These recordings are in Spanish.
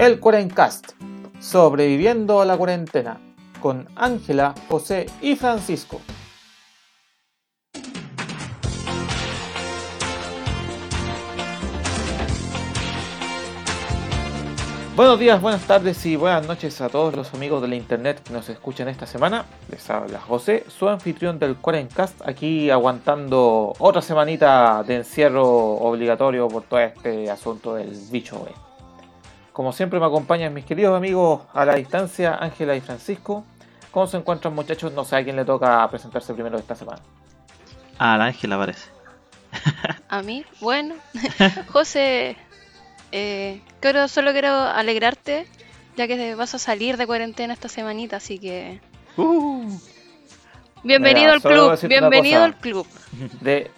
El Cuarencast, sobreviviendo a la cuarentena, con Ángela, José y Francisco. Buenos días, buenas tardes y buenas noches a todos los amigos de la internet que nos escuchan esta semana. Les habla José, su anfitrión del Cuarencast, aquí aguantando otra semanita de encierro obligatorio por todo este asunto del bicho. Como siempre me acompañan mis queridos amigos a la distancia, Ángela y Francisco. ¿Cómo se encuentran muchachos? No sé a quién le toca presentarse primero esta semana. Ah, la Ángela parece. A mí, bueno. José, eh, quiero, solo quiero alegrarte, ya que vas a salir de cuarentena esta semanita, así que... Bienvenido Mira, al club, bienvenido al club. De,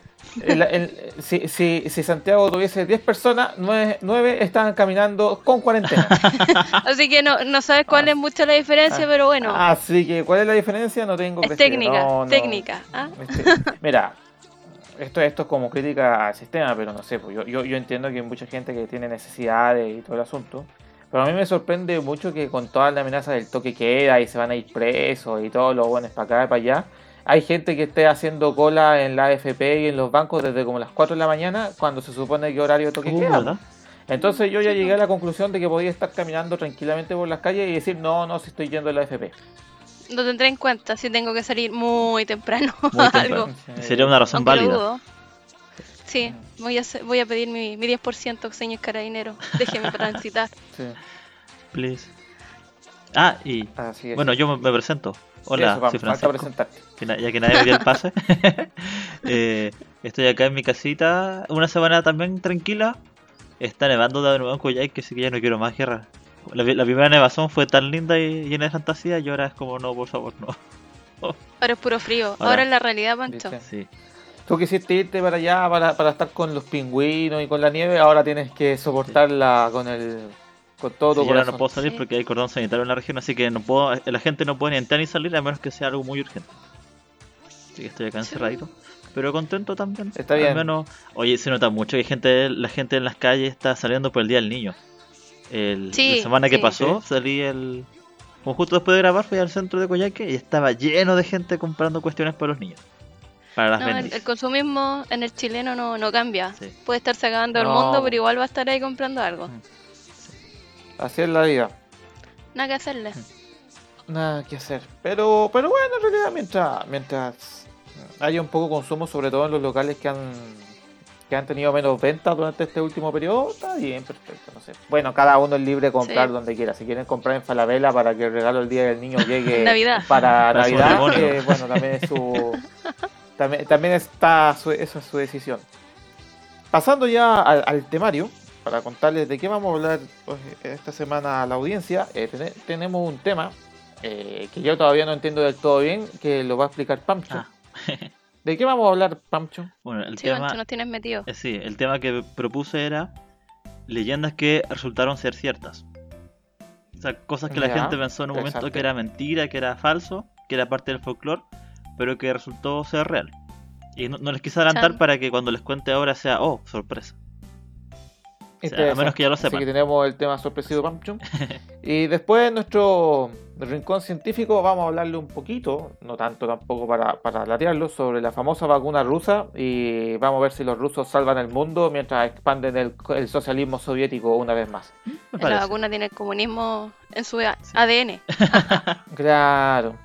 el- el- si, si- si Santiago tuviese 10 personas, 9, estaban caminando con cuarentena. Así que no, no sabes cuál es mucho la diferencia, Ah. pero bueno, Así que, ¿cuál es la diferencia? No tengo es presente. técnica, No, no. técnica. ¿ah? Este, mira, esto, esto es como crítica al sistema, pero no sé, pues yo, yo, yo entiendo que hay mucha gente que tiene necesidades y todo el asunto. Pero a mí me sorprende mucho que con toda la amenaza del toque queda y se van a ir presos y todos los buenos para acá y para allá, hay gente que esté haciendo cola en la AFP y en los bancos desde como las 4 de la mañana cuando se supone que horario toque Uh, queda. Entonces yo ya llegué a la conclusión de que podía estar caminando tranquilamente por las calles y decir, no, no, si estoy yendo a la AFP. Lo tendré en cuenta si tengo que salir muy temprano algo. Sería una razón Aunque válida. Sí, voy a, voy a pedir mi, mi 10%, señor carabinero. Déjeme transitar. Sí, Please. Ah, y así es. bueno, yo me, me presento. Hola, Eso, soy falta Francisco. presentarte. que ya que nadie me dio el pase. Eh, estoy acá en mi casita, una semana también tranquila. Está nevando de nuevo en Coyhaique, así que ya no quiero más guerra. La, la primera nevazón fue tan linda y llena de fantasía y ahora es como, no, por favor, no. Ahora es puro frío. Ahora es la realidad, Pancho. Sí. Tú quisiste irte para allá para, para estar con los pingüinos y con la nieve, ahora tienes que soportarla con el con todo yo no puedo salir Sí. porque hay cordón sanitario en la región, así que no puedo, la gente no puede ni entrar ni salir a menos que sea algo muy urgente. Así que estoy acá encerradito. Pero contento también. Está Al bien. menos, oye, se nota mucho que hay gente, la gente en las calles está saliendo por el Día del Niño. El, Sí, la semana que sí. pasó salí el... Como justo después de grabar fui al centro de Coyhaique y estaba lleno de gente comprando cuestiones para los niños. Para las No, el, el consumismo en el chileno no, no cambia. Sí. Puede estarse acabando el No. mundo, pero igual va a estar ahí comprando algo. Mm. Así es la vida. Nada que hacerle. Nada que hacer. Pero pero bueno, en realidad mientras mientras haya un poco consumo, sobre todo en los locales que han que han tenido menos ventas durante este último periodo, está bien, perfecto, no sé. Bueno, cada uno es libre de comprar Sí. donde quiera. Si quieren comprar en Falabella para que el regalo el día del niño llegue Navidad. para, Navidad, matrimonio. eh, bueno, también es su también, también está su, eso es su decisión. Pasando ya al, al temario, para contarles de qué vamos a hablar pues, esta semana a la audiencia, eh, tene- tenemos un tema eh, que yo todavía no entiendo del todo bien, que lo va a explicar Pamcho. Ah. ¿De qué vamos a hablar, Pamcho? Bueno, el Sí, tema... Pancho, nos tienes metido. Eh, Sí, el tema que propuse era leyendas que resultaron ser ciertas. O sea, cosas que la gente pensó en un momento que era mentira, que era falso, que era parte del folclore, pero que resultó ser real. Y no, no les quise adelantar Chan. para que cuando les cuente ahora sea, oh, sorpresa. Sea, a menos que ya lo Así sepan. que tenemos el tema sorpresivo Pamcho. y después en nuestro rincón científico vamos a hablarle un poquito, no tanto tampoco para, para latearlo, sobre la famosa vacuna rusa y vamos a ver si los rusos salvan el mundo mientras expanden el, el socialismo soviético una vez más. La vacuna tiene el comunismo en su. ADN. Claro.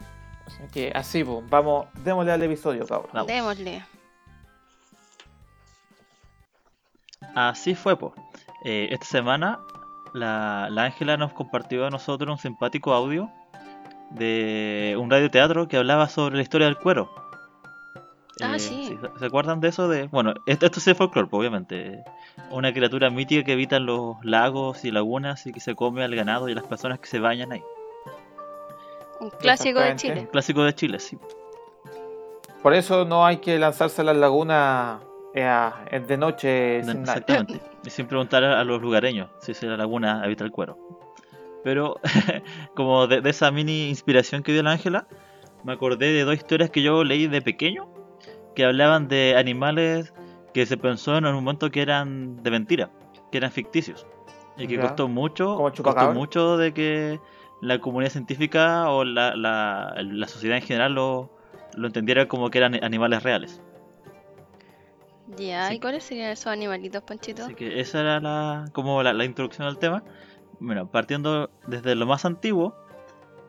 Así que así, pues, vamos, démosle al episodio, cabrón. Démosle. Así fue, pues. Esta semana la la Ángela nos compartió a nosotros un simpático audio de un radioteatro que hablaba sobre la historia del cuero. Ah, sí. ¿se- ¿Se acuerdan de eso? De, bueno, esto, esto sí es folclore, pues, obviamente. Una criatura mítica que habita en los lagos y lagunas y que se come al ganado y a las personas que se bañan ahí. Un clásico de. Chile. Un clásico de Chile, sí. Por eso no hay que lanzarse a las lagunas eh, a- de noche sin. Exactamente. Y sin preguntar a los lugareños si en la laguna habita el cuero. Pero, como de, de esa mini inspiración que dio la Ángela, me acordé de dos historias que yo leí de pequeño que hablaban de animales que se pensó en un momento que eran de mentira, que eran ficticios. Y que Ya. costó mucho, costó mucho de que la comunidad científica o la, la, la sociedad en general lo, lo entendiera como que eran animales reales. Ya, Sí. ¿y cuáles serían esos animalitos, Panchito? Así que esa era la, como la, la introducción al tema. Bueno, partiendo desde lo más antiguo,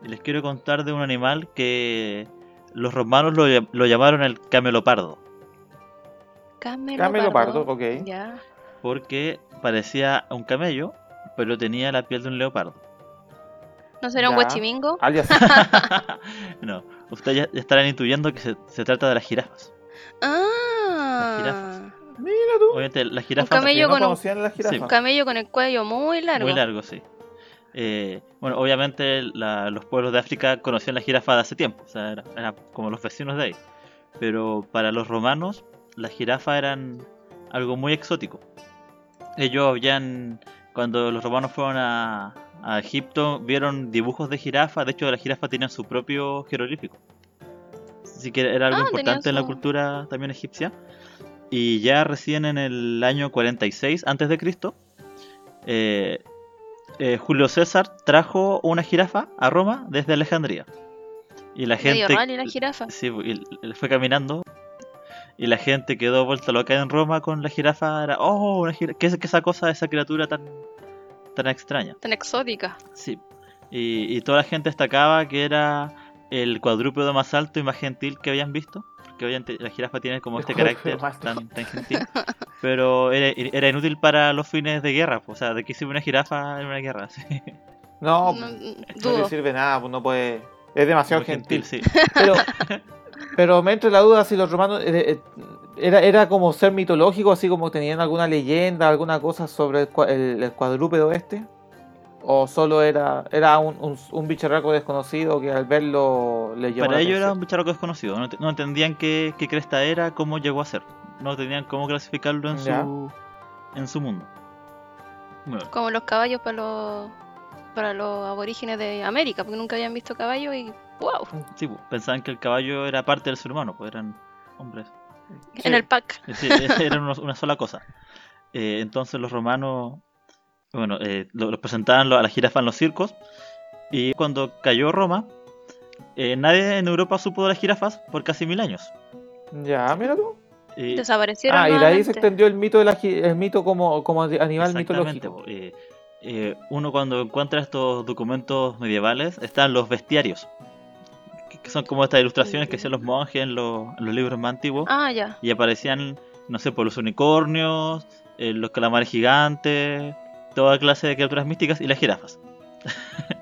les quiero contar de un animal que los romanos lo, llam- lo llamaron el camelopardo, Camelo, Camelopardo, ok. Ya. porque parecía un camello, pero tenía la piel de un leopardo. ¿No será un Ya. huachimingo? Alias, no, ustedes ya, ya estarán intuyendo que se, se trata de las jirafas. Ah. Jirafas. mira tú. Obviamente las jirafas camello no con un- conocían las jirafas. Sí. Un camello con el cuello muy largo. muy largo, sí. Eh, bueno, obviamente la- los pueblos de África conocían la jirafa de hace tiempo, o sea, era, era como los vecinos de ahí. Pero para los romanos, las jirafas eran algo muy exótico. Ellos habían, cuando los romanos fueron a, a Egipto, vieron dibujos de jirafas, de hecho las jirafas tenían su propio jeroglífico. Así que era algo Ah, importante en la su- cultura también egipcia. Y ya recién en el año 46 antes de Cristo, eh, eh, Julio César trajo una jirafa a Roma desde Alejandría. Y la gente rally la jirafa. sí, y él fue caminando y la gente quedó vuelta loca en Roma con la jirafa. Era, oh, una jirafa. ¿Qué es esa cosa, esa criatura tan, tan extraña? Tan exótica. Sí. Y, y toda la gente destacaba que era el cuadrúpedo más alto y más gentil que habían visto. Porque obviamente la jirafa tiene como este carácter tan, tan gentil. Pero era, era inútil para los fines de guerra. pues, O sea, de que sirve una jirafa en una guerra. sí. No, No, no, le dudo. sirve nada, pues no puede. Es demasiado gentil. sí. Pero, pero me entra la duda si los romanos eh, eh, era, era como ser mitológico, así como tenían alguna leyenda, alguna cosa sobre el, cua- el- el cuadrúpedo este. O solo era, era un, un, un bicharraco desconocido que al verlo le llamó Para ellos era un bicharraco desconocido. No, te- no entendían qué, qué cresta era, cómo llegó a ser. No tenían cómo clasificarlo en Ya. su en su mundo. Bueno, Como los caballos para los para los aborígenes de América, porque nunca habían visto caballos y wow, sí, pues, pensaban que el caballo era parte del ser humano, pues eran hombres. Sí. en el pack. Es decir, era una sola cosa. Eh, entonces los romanos, bueno, eh, lo- los presentaban lo- a la jirafa en los circos. Y cuando cayó Roma, eh, nadie en Europa supo de las jirafas por casi mil años. Ya, mira tú. Y- Desaparecieron. Ah, y de ahí se extendió el mito de la, el mito como, como animal Exactamente, mitológico. Eh, eh, uno cuando encuentra estos documentos medievales están los bestiarios, que- que son como estas ilustraciones que hacían los monjes en los, en los libros más antiguos, Ah, ya. y aparecían, no sé, por los unicornios, eh, los calamares gigantes, toda clase de criaturas místicas y las jirafas.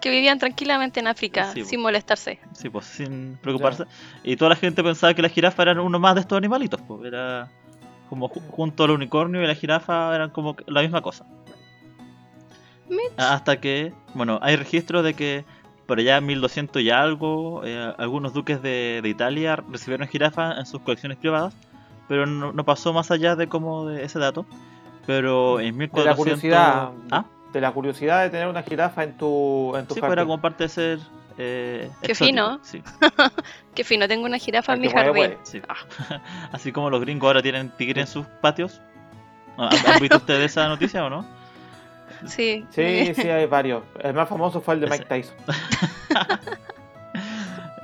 Que vivían tranquilamente en África Sí, sin molestarse. Sí, pues sin preocuparse. Y toda la gente pensaba que las jirafas eran uno más de estos animalitos, pues era como ju- junto al unicornio y la jirafa eran como la misma cosa. Mitch. Hasta que, bueno, hay registros de que por allá en 1200 y algo, eh, algunos duques de, de Italia recibieron jirafas en sus colecciones privadas, pero no, no pasó más allá de como de ese dato. Pero en 1400... De la curiosidad. ¿Ah? De la curiosidad de tener una jirafa en tu, en tu Sí, pues era jardín. como parte de ser... eh, Qué exótico, fino. Sí. Qué fino, tengo una jirafa en mi jardín. puede. Sí. Así como los gringos ahora tienen tigre en sus patios. ¿Han han visto ustedes esa noticia o no? Sí. Sí, sí, hay varios. El más famoso fue el de Ese. Mike Tyson.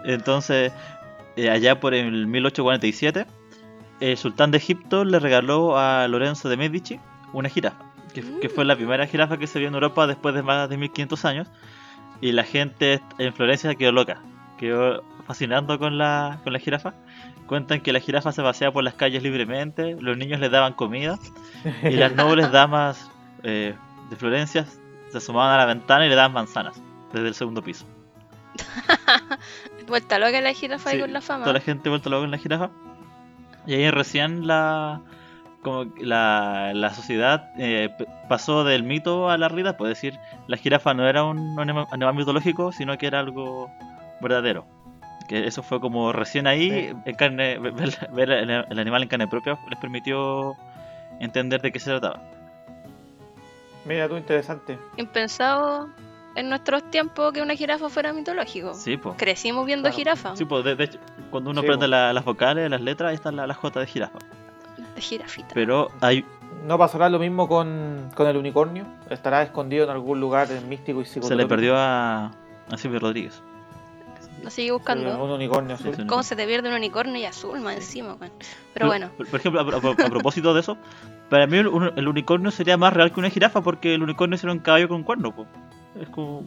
Entonces, eh, allá por el 1847, el sultán de Egipto le regaló a Lorenzo de Medici una jirafa, que, que fue la primera jirafa que se vio en Europa después de más de 1500 años. Y la gente en Florencia quedó loca, quedó fascinando con la, con la jirafa. Cuentan que la jirafa se paseaba por las calles libremente, los niños le daban comida y las nobles damas eh, de Florencia se asomaban a la ventana y le daban manzanas desde el segundo piso. Vuelta loca la jirafa Sí, con la fama. Toda la gente vuelta loca en la jirafa. Y ahí recién la como la, la sociedad eh, pasó del mito a la realidad. Puede decir, la jirafa no era un anima- animal mitológico, sino que era algo verdadero. Que eso fue como recién ahí, Sí. en carne, ver, ver el, el animal en carne propia les permitió entender de qué se trataba. Mira tú, interesante. Impensado en nuestros tiempos que una jirafa fuera mitológico. Sí, pues. Crecimos viendo Claro. jirafa. Sí, pues, de, de hecho, cuando uno Sí, aprende la- las vocales, las letras, ahí está la, la J de jirafa. De jirafita. Pero hay ¿No pasará lo mismo con, con el unicornio? ¿Estará escondido en algún lugar místico y Se psicotrópico? le perdió a, a Silvio Rodríguez. Lo sigue Sí, buscando. Un unicornio Sí, azul. ¿Cómo se te pierde un unicornio y azul más encima? Pero bueno, Por, por ejemplo, a, a- a propósito de eso, para mí el, un- el unicornio sería más real que una jirafa porque el unicornio sería un caballo con cuerno. po. Es como.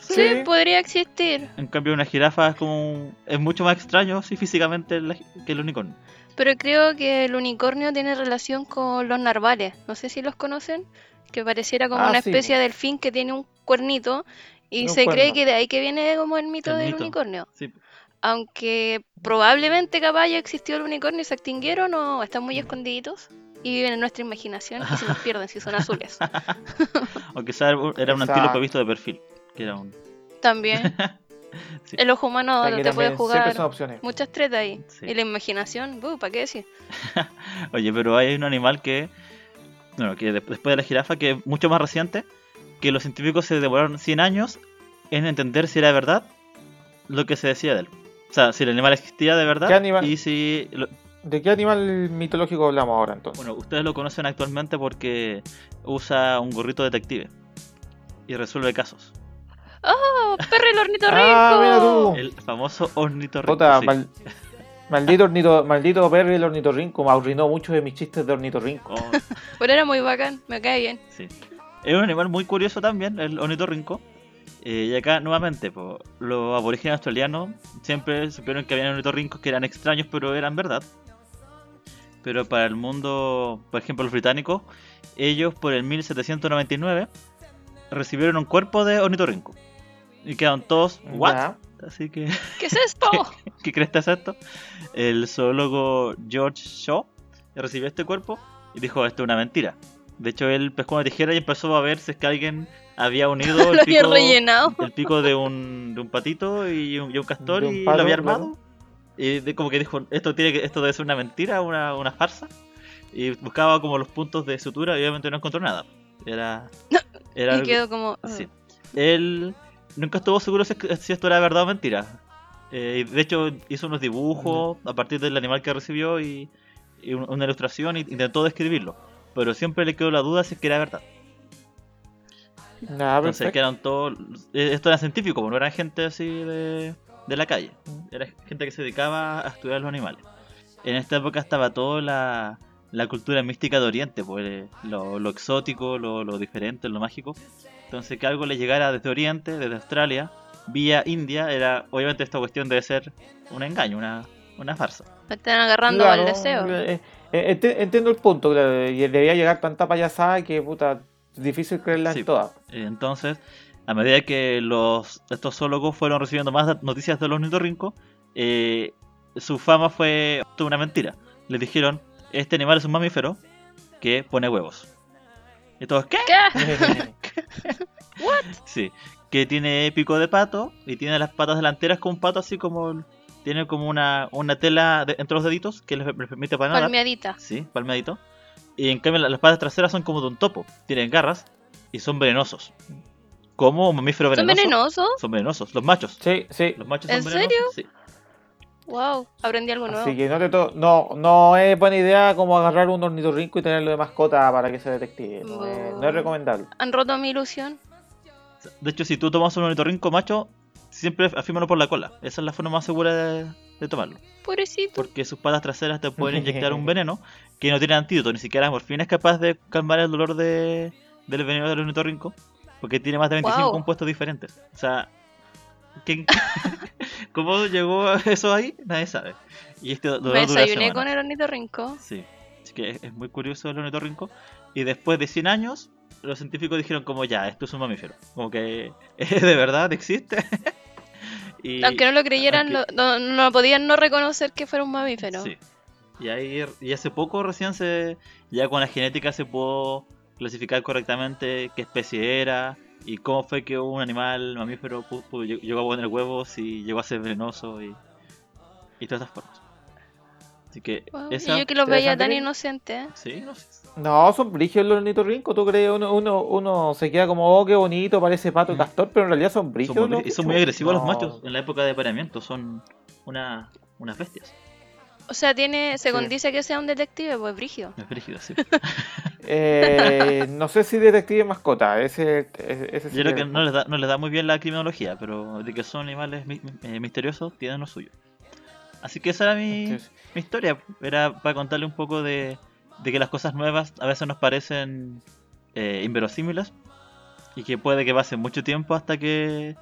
sí, Sí. podría existir. En cambio, una jirafa es como. un- Es mucho más extraño, sí, físicamente la- que el unicornio. Pero creo que el unicornio tiene relación con los narvales. No sé si los conocen. Que pareciera como Ah, una sí, especie de delfín que tiene un cuernito. Y Un se cree que de ahí que viene como el mito El del mito. unicornio. Sí. Aunque probablemente capaz ya existió el unicornio y se extinguieron o están muy escondiditos. Y viven en nuestra imaginación y se nos pierden si son azules. O era un Exacto. antílope visto de perfil. Que era un. También. Sí. El ojo humano O sea, que te puede también jugar son opciones. muchas tretas ahí. Sí. Y la imaginación, ¿para qué decir? Oye, pero hay un animal que. Bueno, que de- después de la jirafa, que es mucho más reciente, que los científicos se demoraron 100 años en entender si era verdad lo que se decía de él. O sea, si el animal existía de verdad ¿Qué animal? y si... lo- ¿De qué animal mitológico hablamos ahora entonces? Bueno, ustedes lo conocen actualmente porque usa un gorrito detective y resuelve casos. ¡Oh! ¡Perry el ornitorrinco! Ah, mira tú. El famoso ornitorrinco. Puta, sí. mal- maldito, ornito, maldito Perry el ornitorrinco. Me arruinó muchos de mis chistes de ornitorrinco. Oh, Pero era muy bacán, me cae bien. sí. Es un animal muy curioso también, el ornitorrinco. Eh, y acá nuevamente, po, los aborígenes australianos siempre supieron que había ornitorrincos que eran extraños, pero eran verdad. Pero para el mundo, por ejemplo, los británicos, ellos por el 1799 recibieron un cuerpo de ornitorrinco. Y quedaron todos, ¿what? Ya. Así que, ¿Qué es esto? ¿qué crees que es esto? El zoólogo George Shaw recibió este cuerpo y dijo, esto es una mentira. De hecho, él pescó una tijera y empezó a ver si es que alguien había unido el Lo pico, rellenado. el pico de un, de un patito y un, y un castor un y lo había claro. armado. Y de- como que dijo, esto tiene que, esto debe ser una mentira, una, una farsa. Y buscaba como los puntos de sutura y obviamente no encontró nada. Era... era Y algo- quedó como. Sí. Él nunca estuvo seguro si, si esto era verdad o mentira. Eh, de hecho, hizo unos dibujos a partir del animal que recibió y, y un- una ilustración y intentó describirlo. Pero siempre le quedó la duda si es que era verdad. Nada, Entonces perfecto. quedaron todos. eh, Esto era científico, no eran gente así de, de la calle. Era gente que se dedicaba a estudiar los animales. En esta época estaba toda la, la cultura mística de Oriente, pues, eh, lo, lo exótico, lo, lo diferente, lo mágico. Entonces que algo le llegara desde Oriente, desde Australia, vía India, era obviamente esta cuestión debe ser un engaño, una, una farsa. Me están agarrando Claro, al deseo. eh, eh, ente- entiendo el punto, claro, y debía llegar tanta payasada que puta, es difícil creerla Sí. en todas. Eh, Entonces, a medida que los estos zoólogos fueron recibiendo más noticias de los ornitorrincos, eh, su fama fue toda una mentira. Les dijeron, este animal es un mamífero que pone huevos. Y todos, ¿qué? ¿Qué? Sí, que tiene pico de pato y tiene las patas delanteras como un pato así como... Tiene como una, una tela de- entre los deditos que les, les permite para nadar. Palmeadita. Sí, palmeadito. Y en cambio la- las patas traseras son como de un topo. Tienen garras y son venenosos. ¿Cómo un mamífero ¿Son venenoso? venenosos? Son venenosos. Los machos. Sí, sí. Los machos ¿En son venenosos. serio? Sí. Wow, aprendí algo nuevo. Así que no, te to- no, no es buena idea como agarrar un ornitorrinco y tenerlo de mascota para que sea detective. No, es, no es recomendable. Han roto mi ilusión. De hecho, si tú tomas un ornitorrinco macho, siempre afírmalo por la cola. Esa es la forma más segura de, de tomarlo. Pobrecito. Porque sus patas traseras te pueden inyectar un veneno que no tiene antídoto. Ni siquiera la morfina es capaz de calmar el dolor de, del veneno del ornitorrinco. Porque tiene más de 25 Wow. compuestos diferentes. O sea, ¿quién- ¿cómo llegó eso ahí? Nadie sabe. Y dolor Me desayuné con el ornitorrinco. Sí, así que es, es muy curioso el ornitorrinco. Y después de 100 años, los científicos dijeron como ya, esto es un mamífero. Como que es de verdad, existe. y, Aunque no lo creyeran, aunque- no, no podían no reconocer que fuera un mamífero. Sí. Y, ahí, y hace poco recién se, ya con la genética se pudo clasificar correctamente qué especie era y cómo fue que un animal mamífero llegó a poner huevos y llegó a ser venenoso y, y todas estas formas. Así que Wow, esa... Y yo que los veía tan inocentes. Sí, no sé. No, son brígidos los ornitorrincos. ¿Tú crees? Uno, uno, uno se queda como, oh, qué bonito, parece pato y castor, pero en realidad son Son brígidos. muy, los y son muy agresivos los No. machos en la época de apareamiento, son una, unas bestias. O sea, tiene, según Sí. dice que sea un detective, pues brígido. Es brígido, sí. Eh, no sé si detective mascota, ese, ese, ese Yo creo que no les, da, no les da muy bien la criminología, pero de que son animales mi- eh, misteriosos, tienen lo suyo. Así que esa era mi historia. Era para contarle un poco de, de que las cosas nuevas a veces nos parecen eh, inverosímiles y que puede que pase mucho tiempo hasta que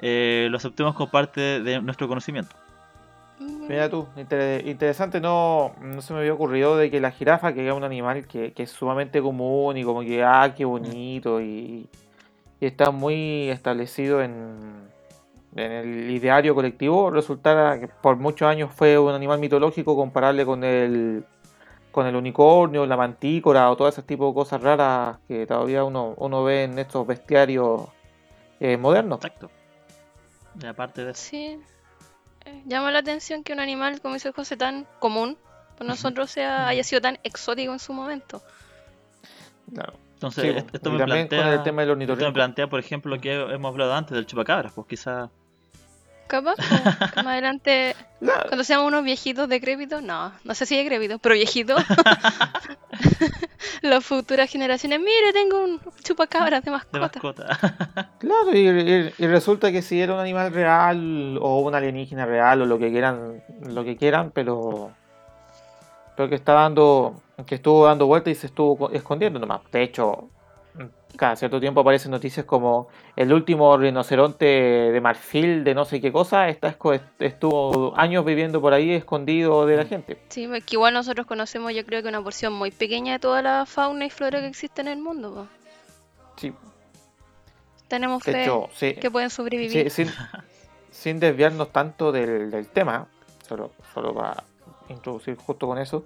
eh, lo aceptemos como parte de nuestro conocimiento. Mira tú, inter- interesante, no, no se me había ocurrido de que la jirafa, que es un animal que, que es sumamente común y como que, ah, qué bonito y, y está muy establecido en, en el ideario colectivo, resultara que por muchos años fue un animal mitológico comparable con el, con el unicornio, la mantícora o todo ese tipo de cosas raras que todavía uno, uno ve en estos bestiarios eh, modernos. Exacto. Y aparte de eso, Sí. Llama la atención que un animal, como dice José, tan común para nosotros sea, haya sido tan exótico en su momento. Claro. entonces Sí, esto- me también plantea, con el tema del esto me plantea, por ejemplo, lo que hemos hablado antes del chupacabras, pues quizá. Capaz, pues, más adelante, La- cuando seamos unos viejitos decrépitos, no, no sé si decrépitos, pero viejitos, las futuras generaciones, mire, tengo un chupacabras de de mascota. mascota. Claro, y, y- y resulta que si era un animal real o un alienígena real o lo que quieran, lo que quieran, pero pero que está dando, que estuvo dando vueltas y se estuvo co- escondiendo nomás. De hecho, cada cierto tiempo aparecen noticias como el último rinoceronte de marfil de no sé qué cosa estuvo años viviendo por ahí escondido de la gente. Sí, porque igual nosotros conocemos yo creo que una porción muy pequeña de toda la fauna y flora que existe en el mundo. po. Sí, Tenemos fe hecho, sí, que pueden Sí, sobrevivir. sin, sin desviarnos tanto del, del tema, solo, solo para introducir justo con eso,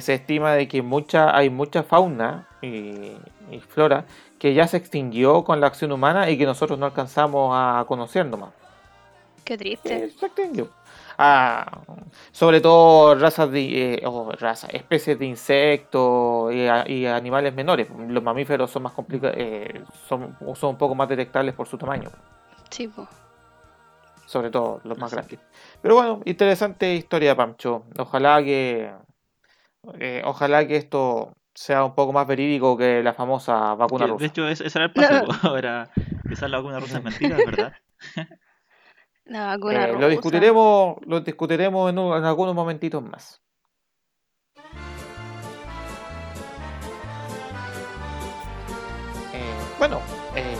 se estima de que mucha, hay mucha fauna y, y flora que ya se extinguió con la acción humana y que nosotros no alcanzamos a conocer nomás. Qué Eh, triste. se extinguió. Ah, sobre todo razas de eh, o razas, especies de insectos y, a- y animales menores. Los mamíferos son más complicados, son, son un poco más detectables por su tamaño Sí, po. sobre todo los más grandes. Pero bueno, interesante historia, Pancho. Ojalá que eh, ojalá que esto sea un poco más verídico que la famosa vacuna Que, rusa. de hecho, ese, ese era el paso. Era, quizás la vacuna rusa es mentira, es verdad. La vacuna Eh, lo discutiremos, lo discutiremos en, un- en algunos momentitos más. Eh, bueno, eh,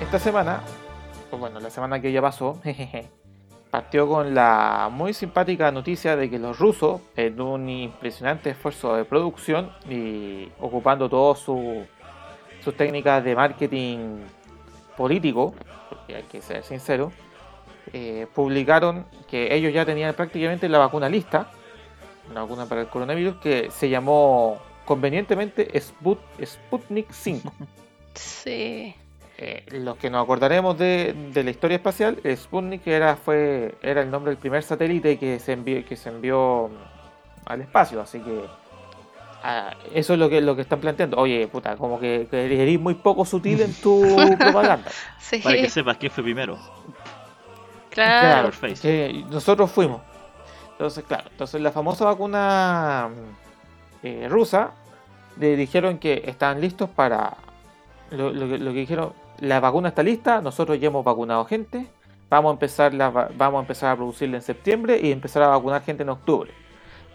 esta semana, o bueno, la semana que ya pasó, jejeje, partió con la muy simpática noticia de que los rusos, en un impresionante esfuerzo de producción y ocupando todas su- sus técnicas de marketing político, porque hay que ser sincero, eh, publicaron que ellos ya tenían prácticamente la vacuna lista, una vacuna para el coronavirus que se llamó convenientemente Sput- Sputnik 5. Sí. Eh, los que nos acordaremos de, de la historia espacial, el Sputnik era, fue, era el nombre del primer satélite que se envió, que se envió mm, al espacio, así que ah, eso es lo que, lo que están planteando. Oye, puta, como que, que eres muy poco sutil en tu propaganda. Sí, Para que sepas quién fue primero. claro. Que nosotros fuimos. Entonces, claro, entonces la famosa vacuna mm, eh, rusa le dijeron que estaban listos para lo, lo que, lo que dijeron, la vacuna está lista, nosotros ya hemos vacunado gente, vamos a empezar la, va- vamos a empezar a producirla en septiembre y empezar a vacunar gente en octubre.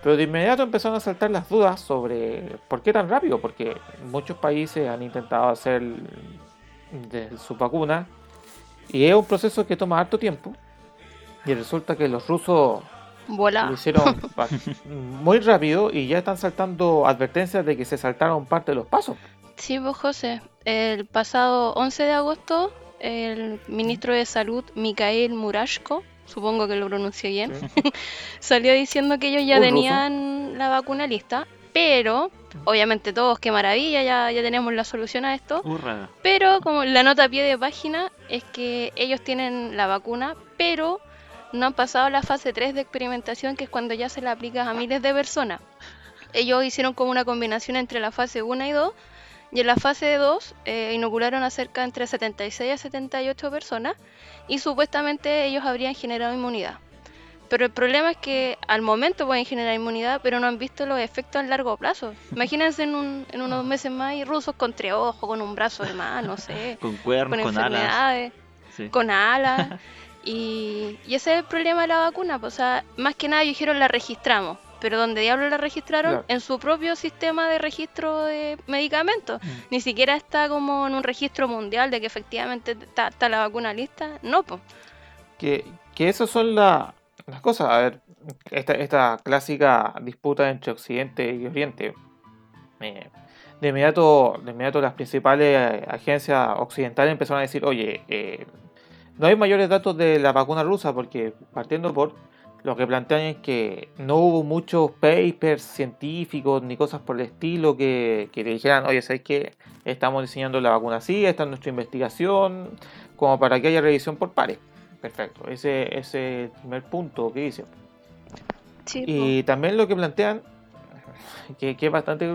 Pero de inmediato empezaron a saltar las dudas sobre por qué tan rápido, porque muchos países han intentado hacer de sus vacunas y es un proceso que toma harto tiempo. Y resulta que los rusos lo hicieron muy rápido y ya están saltando advertencias de que se saltaron parte de los pasos. Sí, pues José, el pasado 11 de agosto, el ministro de Salud, Mikhail Murashko, supongo que lo pronuncié bien, salió diciendo que ellos ya Un ruso. tenían la vacuna lista, pero, obviamente todos, qué maravilla, ya, ya tenemos la solución a esto, Hurra. pero como la nota a pie de página es que ellos tienen la vacuna, pero no han pasado la fase 3 de experimentación, que es cuando ya se la aplicas a miles de personas. Ellos hicieron como una combinación entre la fase 1 y 2, y en la fase 2 eh, inocularon a cerca entre 76 a 78 personas, y supuestamente ellos habrían generado inmunidad. Pero el problema es que al momento pueden generar inmunidad, pero no han visto los efectos a largo plazo. Imagínense en, un- en unos meses más y rusos con tres ojos, con un brazo de más, no sé, Con cuernos, con, alas. enfermedades, Sí. con alas. Y, y ese es el problema de la vacuna. pues, o sea, más que nada dijeron la registramos. Pero donde diablos la registraron, Claro. en su propio sistema de registro de medicamentos. Mm. Ni siquiera está como en un registro mundial de que efectivamente está, está la vacuna lista. No, pues. Que, que esas son la- las cosas. A ver, esta, esta clásica disputa entre Occidente y Oriente. eh, de, inmediato, de inmediato las principales agencias occidentales empezaron a decir, oye, eh, no hay mayores datos de la vacuna rusa porque partiendo por lo que plantean es que no hubo muchos papers científicos ni cosas por el estilo que, que le dijeran, oye, ¿sabes qué? Estamos diseñando la vacuna así, esta es nuestra investigación, como para que haya revisión por pares. Perfecto, ese ese es el primer punto que dice. Sí, Y también lo que plantean, que, que es bastante.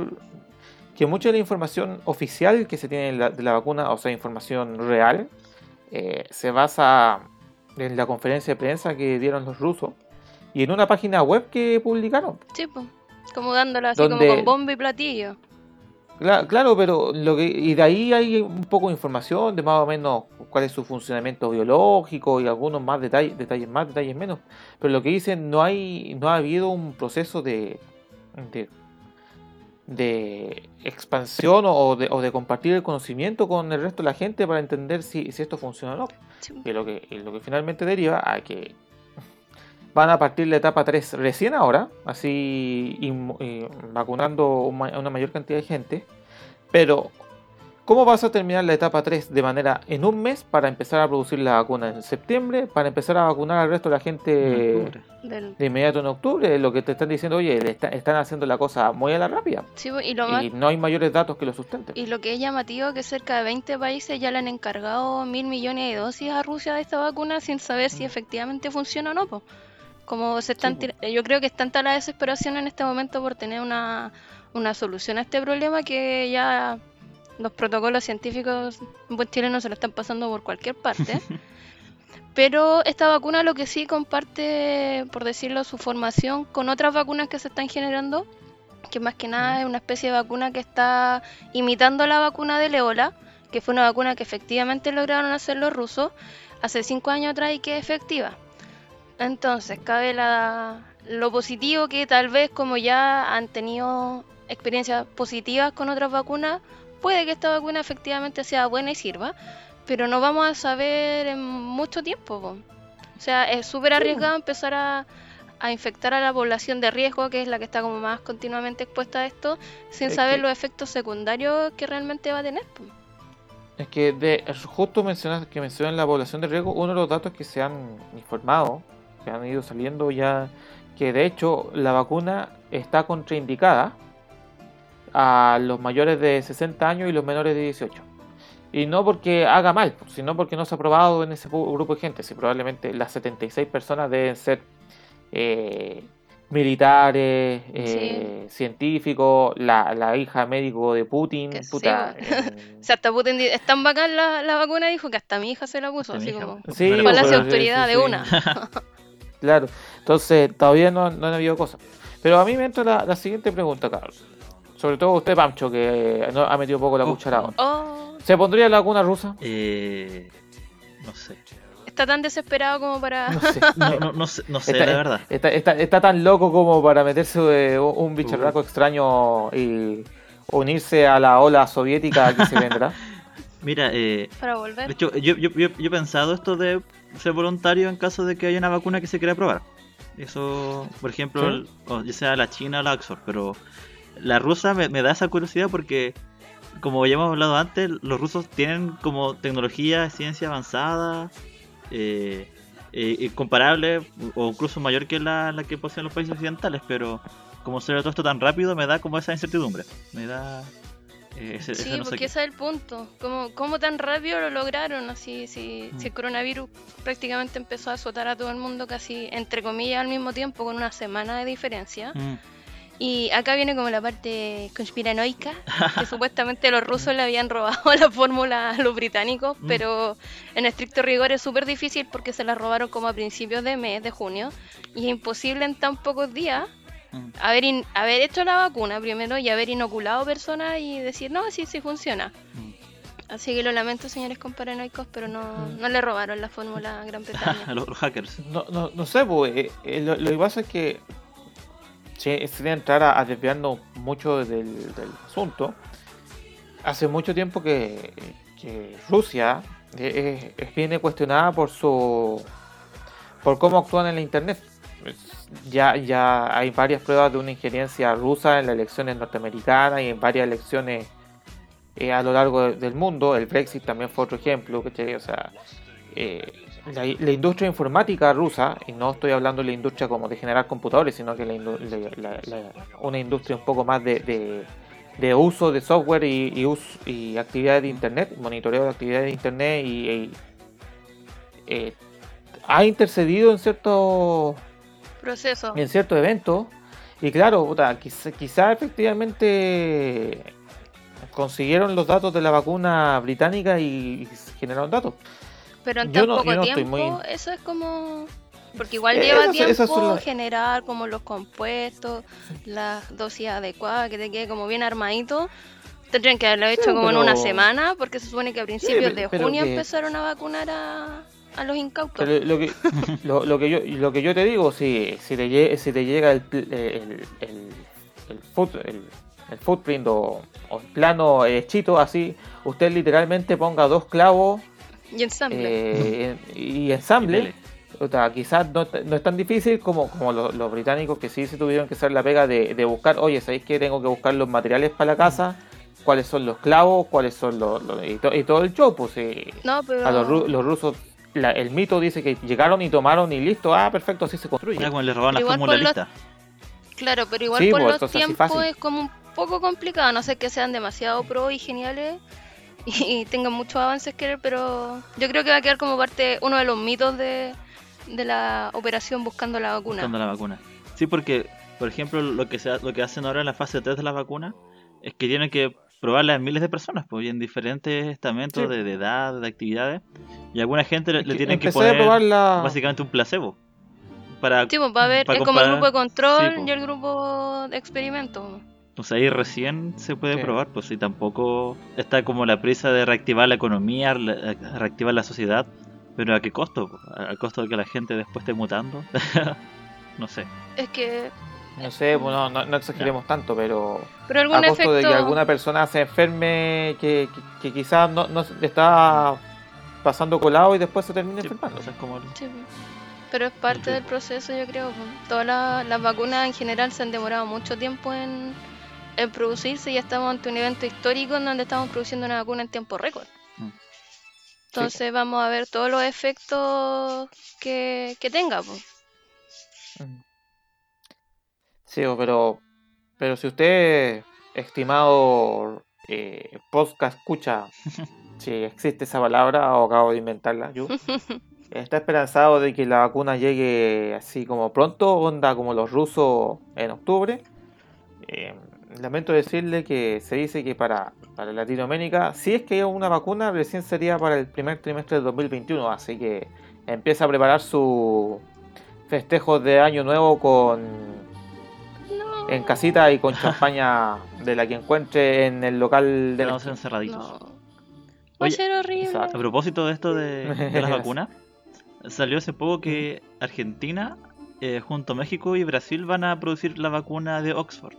que mucha de la información oficial que se tiene de la, de la vacuna, o sea, información real, eh, se basa en la conferencia de prensa que dieron los rusos y en una página web que publicaron. Sí, pues. Como dándola así Donde- como con bombo y platillo. Cla- Claro, pero lo que y de ahí hay un poco de información de más o menos cuál es su funcionamiento biológico y algunos más detalles, detalles más, detalles menos. Pero lo que dicen no hay no ha habido un proceso de de, de expansión o de, o de compartir el conocimiento con el resto de la gente para entender si, si esto funciona o no. Sí, Y lo que, y lo que finalmente deriva a que van a partir la etapa 3 recién ahora, así inmu- eh, vacunando a una mayor cantidad de gente. Pero, ¿cómo vas a terminar la etapa 3 de manera en un mes para empezar a producir la vacuna en septiembre, para empezar a vacunar al resto de la gente del- de inmediato en octubre? Lo que te están diciendo, oye, le está- están haciendo la cosa muy a la rápida sí, pues, y lo más y no hay mayores datos que lo sustenten. Y lo que es llamativo es que cerca de 20 países ya le han encargado mil millones de dosis a Rusia de esta vacuna sin saber si efectivamente funciona o no. po. Como se están Mm. Sí, yo creo que es tanta la desesperación en este momento por tener una, una solución a este problema que ya los protocolos científicos en buen chileno se lo están pasando por cualquier parte. Pero esta vacuna lo que sí comparte, por decirlo, su formación con otras vacunas que se están generando, que más que nada es una especie de vacuna que está imitando la vacuna del ébola, que fue una vacuna que efectivamente lograron hacer los rusos hace cinco años atrás y que es efectiva. Entonces, cabe la, lo positivo que tal vez como ya han tenido experiencias positivas con otras vacunas, puede que esta vacuna efectivamente sea buena y sirva, pero no vamos a saber en mucho tiempo. po. O sea, es súper arriesgado empezar a, a infectar a la población de riesgo, que es la que está como más continuamente expuesta a esto, sin Es saber que- los efectos secundarios que realmente va a tener. po. Es que de, justo mencionas que mencionan la población de riesgo, uno de los datos que se han informado, que han ido saliendo ya, que de hecho la vacuna está contraindicada a los mayores de 60 años y los menores de 18. Y no porque haga mal, sino porque no se ha probado en ese grupo de gente. Si probablemente las 76 personas deben ser eh, militares, eh, científicos, la, la hija médico de Putin, Que sí, puta, bo. en- O sea, hasta Putin es tan bacán la, la vacuna, dijo que hasta mi hija se la puso, Hasta así como... Sí, de pero sí, autoridad sí, de sí. una. Claro, entonces todavía no, no han habido cosas. Pero a mí me entra la, la siguiente pregunta, Carlos. Sobre todo usted, Pancho, que no, ha metido un poco la Oh. cuchara ahora. Oh, ¿Se pondría la vacuna rusa? Eh, no sé. está tan desesperado como para... No sé. No, no, no sé, no sé Está- la verdad. Está, está- está tan loco como para meterse eh, un un bicharraco extraño y unirse a la ola soviética que se vendrá. Mira, eh, para de hecho, yo, yo, yo, yo he pensado esto de ser voluntario en caso de que haya una vacuna que se quiera probar. Eso, por ejemplo, Sí. el- o ya sea la China o la Oxford, pero la rusa me, me da esa curiosidad porque, como ya hemos hablado antes, los rusos tienen como tecnología, ciencia avanzada, eh, eh, comparable o incluso mayor que la, la que poseen los países occidentales, pero como se ve todo esto tan rápido, me da como esa incertidumbre. Me da eh, ese Sí, no porque ese es el punto. ¿Cómo, cómo tan rápido lo lograron? Así, si, Mm. si el coronavirus prácticamente empezó a azotar a todo el mundo casi, entre comillas, al mismo tiempo, con una semana de diferencia. Mm. Y acá viene como la parte conspiranoica, que supuestamente los rusos le habían robado la fórmula a los británicos, Mm. pero en estricto rigor es súper difícil porque se la robaron como a principios de mes, de junio, y es imposible en tan pocos días Mm. haber, in- haber hecho la vacuna primero y haber inoculado personas y decir, no, sí, sí funciona. Mm. Así que lo lamento, señores comparanoicos, pero no, no le robaron la fórmula a Gran Bretaña. los, los hackers. No, no, no sé, pues, eh, eh, lo, lo que pasa es que, si- sin entrar a, a desviarnos mucho del, del asunto, hace mucho tiempo que, que Rusia eh, eh, viene cuestionada por su por cómo actúan en la internet. Es- Ya, ya hay varias pruebas de una injerencia rusa en las elecciones norteamericanas y en varias elecciones eh, a lo largo de- del mundo. El Brexit también fue otro ejemplo, eh, la, industria informática rusa, y no estoy hablando de la industria como de generar computadores, sino que la, la- una industria un poco más de, de- uso de software y, y, actividades de internet, monitoreo de actividades de internet y, y, eh, ha intercedido en ciertos Proceso. en ciertos eventos y claro, puta, quizá, quizá efectivamente consiguieron los datos de la vacuna británica y, y generaron datos. Pero en tan no- poco no tiempo, muy- eso es como... Porque igual Eh, lleva tiempo las- generar como los compuestos, las dosis adecuadas, que te quede como bien armadito. Tendrían que haberlo hecho Sí, como en una semana, porque se supone que a principios de junio que- empezaron a vacunar a, a los incautos. Pero lo que, lo, lo que yo lo que yo te digo, si, si, te, lle- si te llega el, el, el, el, foot- el- el footprint o, o el plano hechito así, usted literalmente ponga dos clavos Y ensamble. eh, y Y ensamble. O sea, quizás no, no es tan difícil como, como los, los británicos que sí se tuvieron que hacer la pega de, de buscar, oye, ¿sabéis que tengo que buscar los materiales para la casa? ¿Cuáles son los clavos? ¿Cuáles son los...? los- y, to- y todo el show, pues sí. no, pero... A los rusos, la- el mito dice que llegaron y tomaron y listo, ah, perfecto, así se construye. Como le robaron la Igual fórmula por los- lista. Claro, pero igual Sí, por pues, los tiempos es como un poco complicado, a no sé que sean demasiado pro y geniales y tengan muchos avances que pero yo creo que va a quedar como parte uno de los mitos de, de la operación buscando la vacuna. buscando la vacuna. Sí, porque, por ejemplo, lo que, se, ha- lo que hacen ahora en la fase 3 de la vacuna es que tienen que probarla en miles de personas, pues, y en diferentes estamentos Sí. de, de edad, de actividades. Y a alguna gente le, le que tienen que poner probarla. básicamente un placebo. Para, Sí, pues va a haber, como el grupo de control sí, pues. y el grupo de experimento. Entonces ahí recién se puede Sí. probar, pues si tampoco está como la prisa de reactivar la economía, reactivar la sociedad, pero ¿a qué costo? ¿A a costo de que la gente después esté mutando? no sé. Es que, No sé, bueno, no, no exageremos tanto, pero pero algún a costo efecto... de que alguna persona se enferme que, que, que quizás no, no está pasando colado y después se termine Sí, enfermando. o sea, es como el- Sí, pero es parte del proceso, yo creo. pues. Todas la- las vacunas en general se han demorado mucho tiempo en, en producirse y ya estamos ante un evento histórico en donde estamos produciendo una vacuna en tiempo récord. Mm. Entonces vamos a ver todos los efectos que, que tenga. pues. Mm. Sí, o- pero, pero si usted, estimado eh, podcast escucha, si existe esa palabra o acabo de inventarla, yo, está esperanzado de que la vacuna llegue así como pronto, onda como los rusos en octubre. Eh, lamento decirle que se dice que para, para Latinoamérica, si es que hay una vacuna, recién sería para el primer trimestre del 2021, así que empieza a preparar su festejo de año nuevo con en casita y con champaña de la que encuentre en el local de la Estamos encerraditos. no. Va a ser horrible. exacto. A propósito de esto de, de las vacunas, salió hace poco que Argentina, eh, junto a México y Brasil, van a producir la vacuna de Oxford.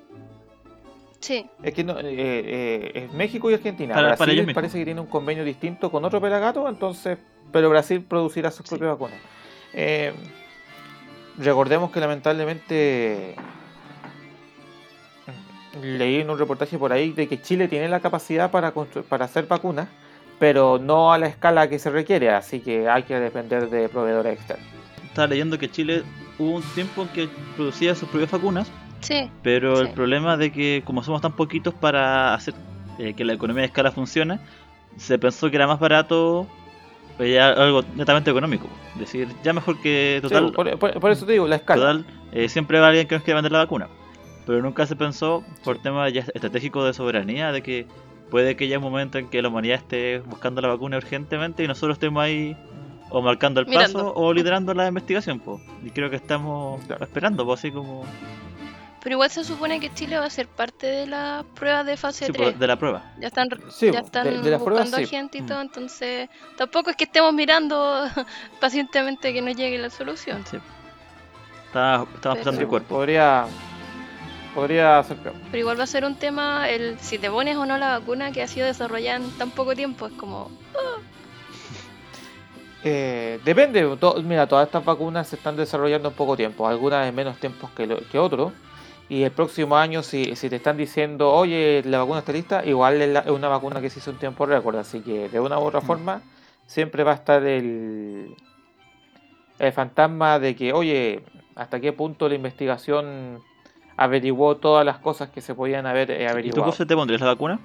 Sí, Es que no, eh, eh, es México y Argentina. Para- Brasil para ellos parece que tiene un convenio distinto con otro pelagato, entonces, pero Brasil producirá sus Sí. propias vacunas. Eh, recordemos que lamentablemente leí en un reportaje por ahí de que Chile tiene la capacidad para, para hacer vacunas, pero no a la escala que se requiere, así que hay que depender de proveedores externos. Estaba leyendo que Chile hubo un tiempo en que producía sus propias vacunas, sí. pero el problema de que como somos tan poquitos para hacer eh, que la economía de escala funcione, se pensó que era más barato eh, ya algo netamente económico. Es decir, ya mejor que Sí, total, por, por- por eso te digo, la escala. total eh, siempre va alguien que nos quiera vender la vacuna. Pero nunca se pensó por temas ya estratégicos de soberanía, de que puede que haya un momento en que la humanidad esté buscando la vacuna urgentemente y nosotros estemos ahí o marcando el paso o liderando la investigación, pues. Y creo que estamos Claro. esperando, pues, así como Pero igual se supone que Chile va a ser parte de las pruebas de fase sí, 3. de la prueba. Ya están, Sí, ya po, están de- de buscando sí. gente y Mm. todo, entonces tampoco es que estemos mirando pacientemente que nos llegue la solución. Estamos pasando Sí, el cuerpo. Podría, podría ser peor. Pero igual va a ser un tema el si te pones o no la vacuna que ha sido desarrollada en tan poco tiempo. Es como, Eh, depende, to- mira, todas estas vacunas se están desarrollando en poco tiempo, algunas en menos tiempo que, lo- que otros. Y el próximo año, si, si te están diciendo, oye, la vacuna está lista, igual es, la- es una vacuna que se hizo en tiempo récord. Así que de una u otra Mm. forma, siempre va a estar el, el fantasma de que, oye, hasta qué punto la investigación averiguó todas las cosas que se podían haber eh, ¿Y tú, averiguado. José, te pondrías la vacuna?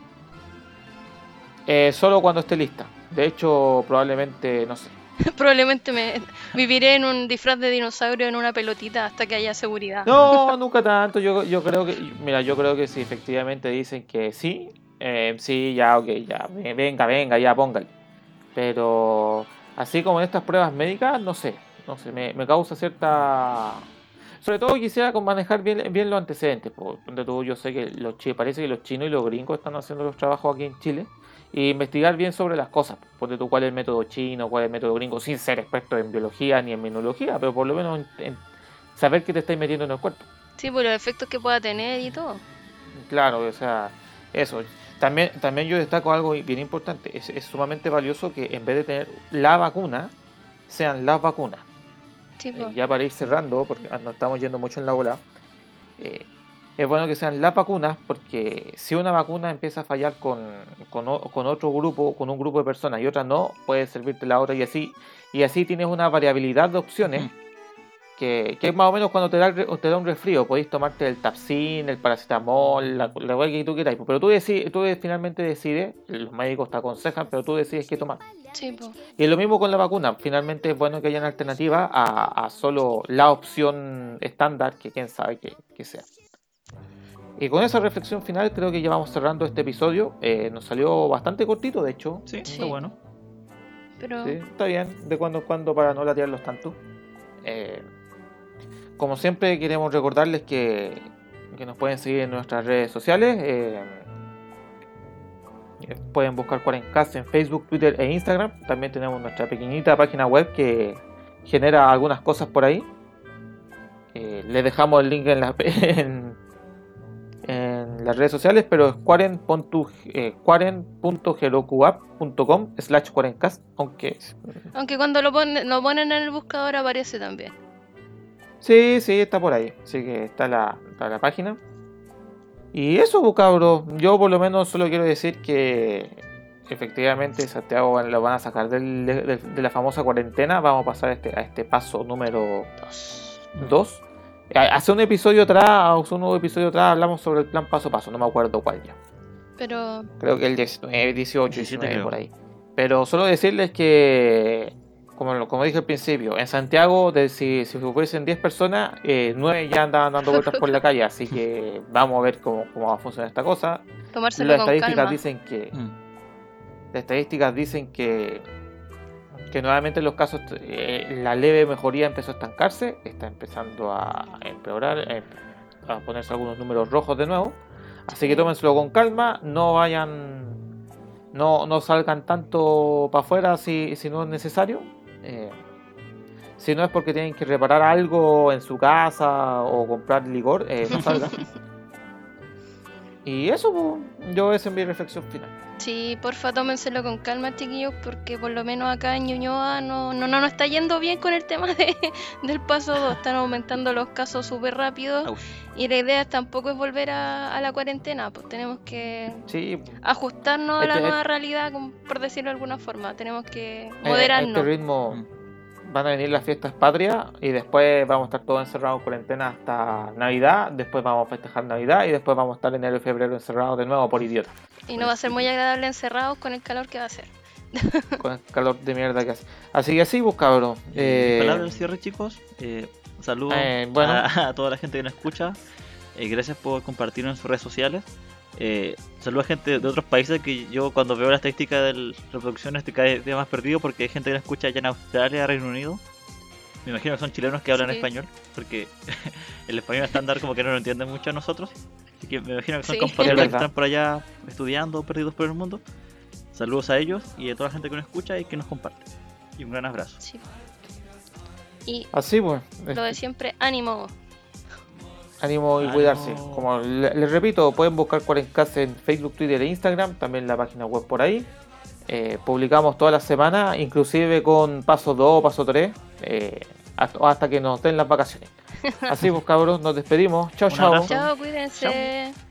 Eh, solo cuando esté lista. De hecho, probablemente, no sé. probablemente me viviré en un disfraz de dinosaurio en una pelotita hasta que haya seguridad. No, nunca tanto. Yo, yo creo que, mira, yo creo que si efectivamente dicen que sí, eh, sí, ya, ok, ya, ve- venga, venga, ya, póngale. Pero así como en estas pruebas médicas, no sé, no sé, me, me causa cierta... Sobre todo quisiera manejar bien, bien los antecedentes. Ponte tú, yo sé que los parece que los chinos y los gringos están haciendo los trabajos aquí en Chile. Y investigar bien sobre las cosas. Ponte tú cuál es el método chino, cuál es el método gringo, sin ser experto en biología ni en inmunología, pero por lo menos en- en saber qué te estáis metiendo en el cuerpo. Sí, por los efectos que pueda tener y todo. Claro, o sea, eso. También, también yo destaco algo bien importante. Es, es sumamente valioso que en vez de tener la vacuna, sean las vacunas. Sí, Eh, ya para ir cerrando, porque nos estamos yendo mucho en la bola, eh, es bueno que sean las vacunas, porque si una vacuna empieza a fallar con, con, otro grupo, con un grupo de personas y otra no, puede servirte la otra y así, y así tienes una variabilidad de opciones. Mm. Que, que es más o menos cuando te da, te da un resfrío, podéis tomarte el Tapsin, el paracetamol, la, la hueá que tú queráis, pero tú, deci- tú finalmente decides, los médicos te aconsejan, pero tú decides qué tomar. Sí. Y es lo mismo con la vacuna. Finalmente es bueno que haya una alternativa a, a solo la opción estándar, que quién sabe que, que sea. Y con esa reflexión final creo que ya vamos cerrando este episodio. Eh, nos salió bastante cortito, de hecho. Sí, Sí. está bueno. Pero Sí, está bien, de cuando en cuando para no latearlos tanto. Eh, como siempre queremos recordarles que, que nos pueden seguir en nuestras redes sociales. eh, eh, pueden buscar Cuarencast en Facebook, Twitter e Instagram. También tenemos nuestra pequeñita página web que genera algunas cosas por ahí. Eh, les dejamos el link en, la- en, en las redes sociales, pero es cuaren.herocuapp.com eh, slash cuarencast, aunque aunque cuando lo, ponen lo ponen en el buscador aparece también. Sí, sí, está por ahí. Así que está la, está la página. Y eso, pues, cabros. Yo por lo menos solo quiero decir que efectivamente Santiago lo van a sacar del- de, la famosa cuarentena. Vamos a pasar a este, a este paso número Dos. 2. Hace un episodio atrás, hace un nuevo episodio atrás, hablamos sobre el plan paso a paso. No me acuerdo cuál ya. Pero Creo que el 19, 18, 17 19 creo. por ahí. Pero solo decirles que, como, lo- como dije al principio, en Santiago, de, si, si fuesen 10 personas, eh, 9 ya andaban dando vueltas por la calle. Así que vamos a ver cómo, cómo va a funcionar esta cosa. tomárselo Las con estadísticas calma. dicen que Mm. las estadísticas dicen que que nuevamente los casos eh, la leve mejoría empezó a estancarse está empezando a empeorar eh, a ponerse algunos números rojos de nuevo así que tómenselo con calma no vayan no, no salgan tanto para afuera si, si no es necesario Eh, si no es porque tienen que reparar algo en su casa o comprar licor eh, no salgan y eso pues, yo esa es mi reflexión final Sí, porfa, tómenselo con calma, chiquillos, porque por lo menos acá en Ñuñoa no, no, no nos está yendo bien con el tema de, del paso 2. Están aumentando los casos súper rápido y la idea tampoco es volver a, a la cuarentena. Pues tenemos que sí ajustarnos a la Este- nueva realidad, como por decirlo de alguna forma. Tenemos que Eh, moderarnos. este ritmo Mm. Van a venir las fiestas patrias y después vamos a estar todos encerrados en cuarentena hasta Navidad, después vamos a festejar Navidad y después vamos a estar enero y febrero encerrados de nuevo por idiota, Y no va a ser muy agradable encerrados con el calor que va a hacer. con el calor de mierda que hace. Así que así, pues cabrón. Eh, Palabras al cierre, chicos. Eh, saludos eh, bueno. a, a toda la gente que nos escucha. Eh, gracias por compartirlo en sus redes sociales. Saludos a gente de otros países que yo cuando veo la estadística de reproducciones te cae más perdido porque hay gente que la escucha allá en Australia, Reino Unido. Me imagino que son chilenos que hablan Sí. español, porque el español estándar como que no lo entienden mucho a nosotros. Así que me imagino que son Sí. compañeros Es que están por allá estudiando, perdidos por el mundo. Saludos a ellos y a toda la gente que nos escucha y que nos comparte. Y un gran abrazo. Sí. Y Así pues, lo de siempre, ánimo. Ánimo y cuidarse. Como le- les repito, pueden buscar Cuarencast en Facebook, Twitter e Instagram, también la página web por ahí. Eh, publicamos toda la semana, inclusive con paso 2 o paso 3, eh, hasta, hasta que nos den las vacaciones. Así pues cabros, nos despedimos. Chao, chao. Chao, cuídense.